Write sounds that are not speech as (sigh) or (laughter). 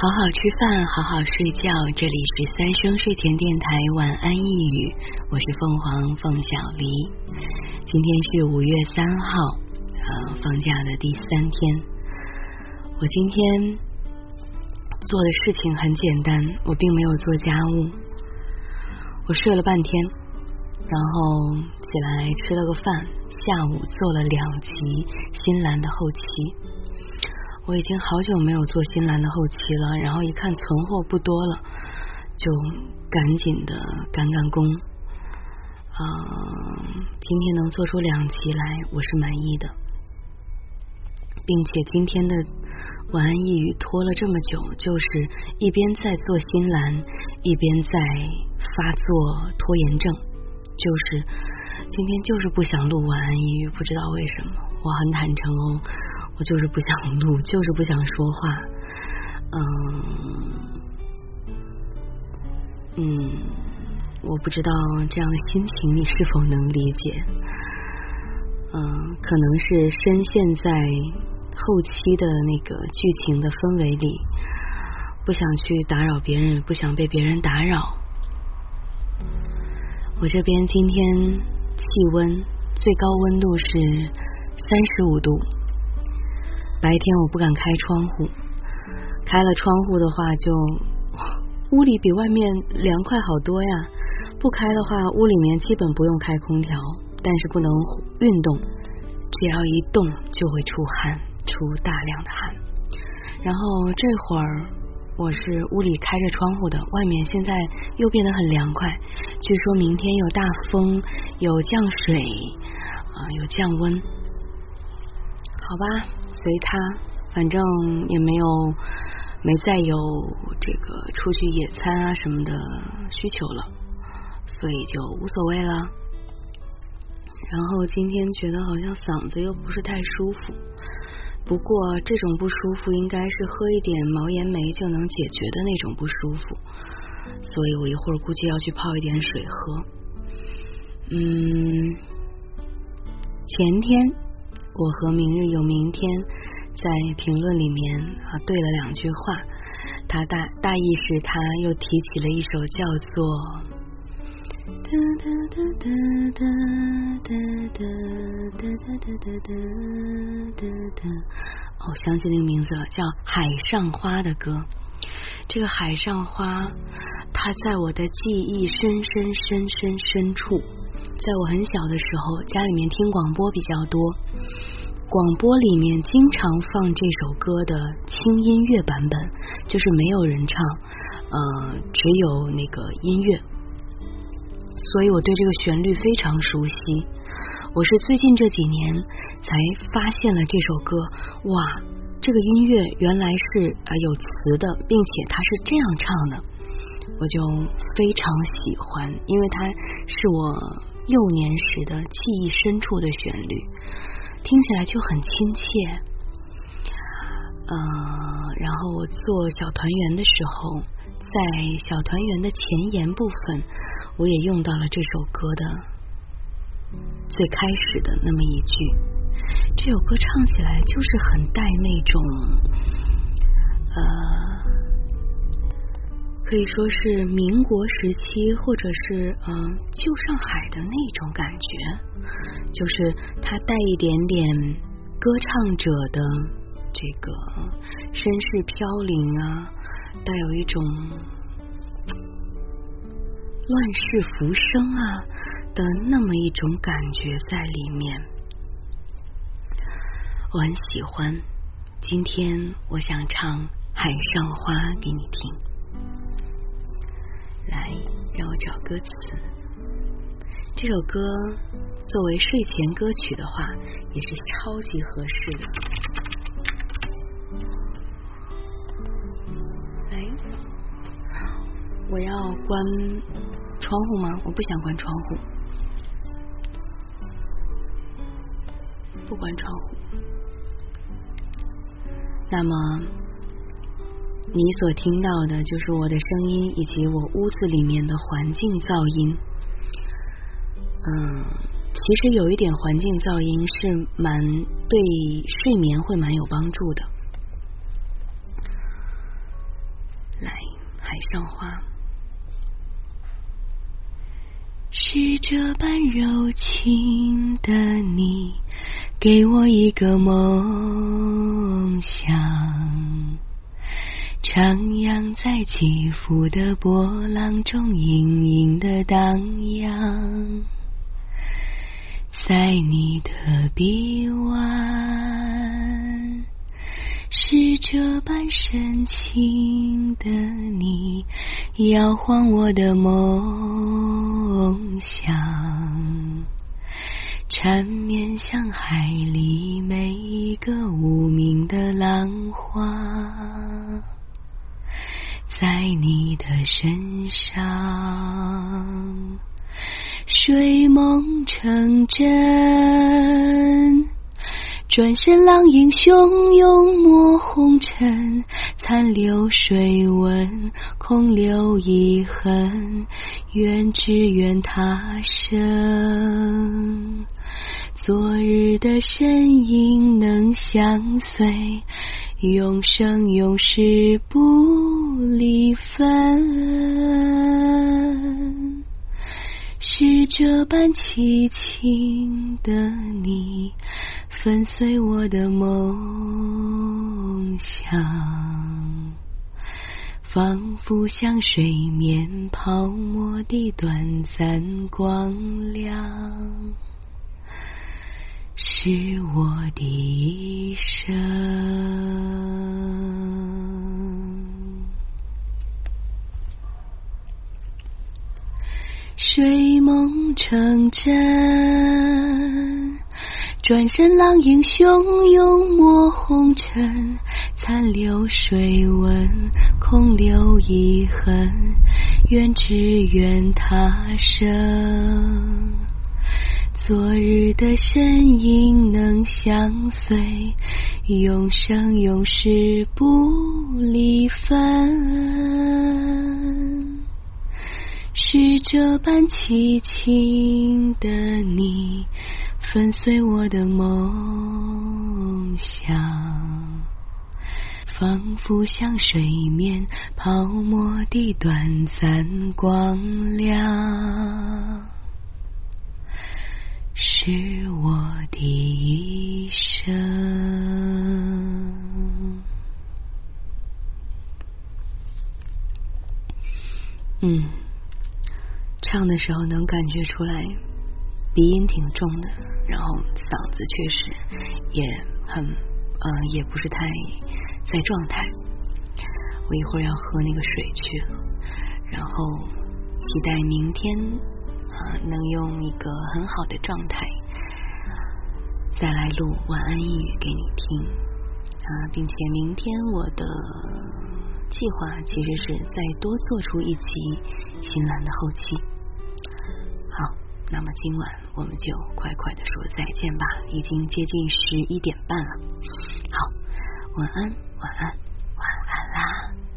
好好吃饭，好好睡觉。这里是三生睡前电台晚安一语，我是凤凰凤小黎。今天是五月三号，呃，放假的第三天。我今天做的事情很简单，我并没有做家务。我睡了半天，然后起来吃了个饭，下午做了两集新兰的后期。我已经好久没有做新兰的后期了，然后一看存货不多了，就赶紧的赶赶工。嗯，今天能做出两集来，我是满意的，并且今天的晚安一语拖了这么久，就是一边在做新兰，一边在发作拖延症，就是今天就是不想录晚安一语，不知道为什么，我很坦诚哦。我就是不想录，就是不想说话。嗯嗯，我不知道这样的心情你是否能理解。嗯，可能是深陷在后期的那个剧情的氛围里，不想去打扰别人，不想被别人打扰。我这边今天气温最高温度是三十五度。白天我不敢开窗户，开了窗户的话，就 (laughs) 屋里比外面凉快好多呀。不开的话，屋里面基本不用开空调，但是不能运动，只要一动就会出汗，出大量的汗。然后这会儿我是屋里开着窗户的，外面现在又变得很凉快。据说明天有大风，有降水啊，有降温。好吧，随他，反正也没有没再有这个出去野餐啊什么的需求了，所以就无所谓了。然后今天觉得好像嗓子又不是太舒服，不过这种不舒服应该是喝一点毛岩梅就能解决的那种不舒服，所以我一会儿估计要去泡一点水喝。嗯，前天。我和明日有明天在评论里面啊对了两句话，他大大意是他又提起了一首叫做哒哒哒哒哒哒哒哒哒哒哒哒哒，哦，想起那个名字，叫《海上花》的歌。这个《海上花》，它在我的记忆深深深深深处。在我很小的时候，家里面听广播比较多，广播里面经常放这首歌的轻音乐版本，就是没有人唱，呃，只有那个音乐，所以我对这个旋律非常熟悉。我是最近这几年才发现了这首歌，哇，这个音乐原来是啊有词的，并且它是这样唱的，我就非常喜欢，因为它是我。幼年时的记忆深处的旋律，听起来就很亲切。呃，然后我做小团圆的时候，在小团圆的前言部分，我也用到了这首歌的最开始的那么一句。这首歌唱起来就是很带那种，呃。可以说是民国时期，或者是嗯旧上海的那种感觉，就是它带一点点歌唱者的这个身世飘零啊，带有一种乱世浮生啊的那么一种感觉在里面，我很喜欢。今天我想唱《海上花》给你听。让我找歌词。这首歌作为睡前歌曲的话，也是超级合适的。哎，我要关窗户吗？我不想关窗户，不关窗户。那么。你所听到的就是我的声音，以及我屋子里面的环境噪音。嗯，其实有一点环境噪音是蛮对睡眠会蛮有帮助的。来，海上花。是这般柔情的你，给我一个梦想，徜徉在起伏的波浪中，隐隐的荡漾，在你的臂弯。是这般深情的你，摇晃我的梦想，缠绵像海里每一个无名的浪花，在你的身上，睡梦成真。转身，浪影汹涌没红尘，残留水纹，空留遗恨。愿只愿他生，昨日的身影能相随，永生永世不离分。是这般凄情的你。粉碎我的梦想，仿佛像水面泡沫的短暂光亮，是我的一生。成真。转身，浪影汹涌没红尘，残留水纹，空留遗恨。愿只愿他生，昨日的身影能相随，永生永世不离分。是这般凄清的你。粉碎我的梦想，仿佛像水面泡沫的短暂光亮，是我的一生。嗯，唱的时候能感觉出来。鼻音挺重的，然后嗓子确实也很，呃，也不是太在状态。我一会儿要喝那个水去了，然后期待明天啊能用一个很好的状态再来录晚安一语给你听啊，并且明天我的计划其实是再多做出一集新兰的后期。那么今晚我们就快快的说再见吧已经接近十一点半了。好晚安晚安晚安啦。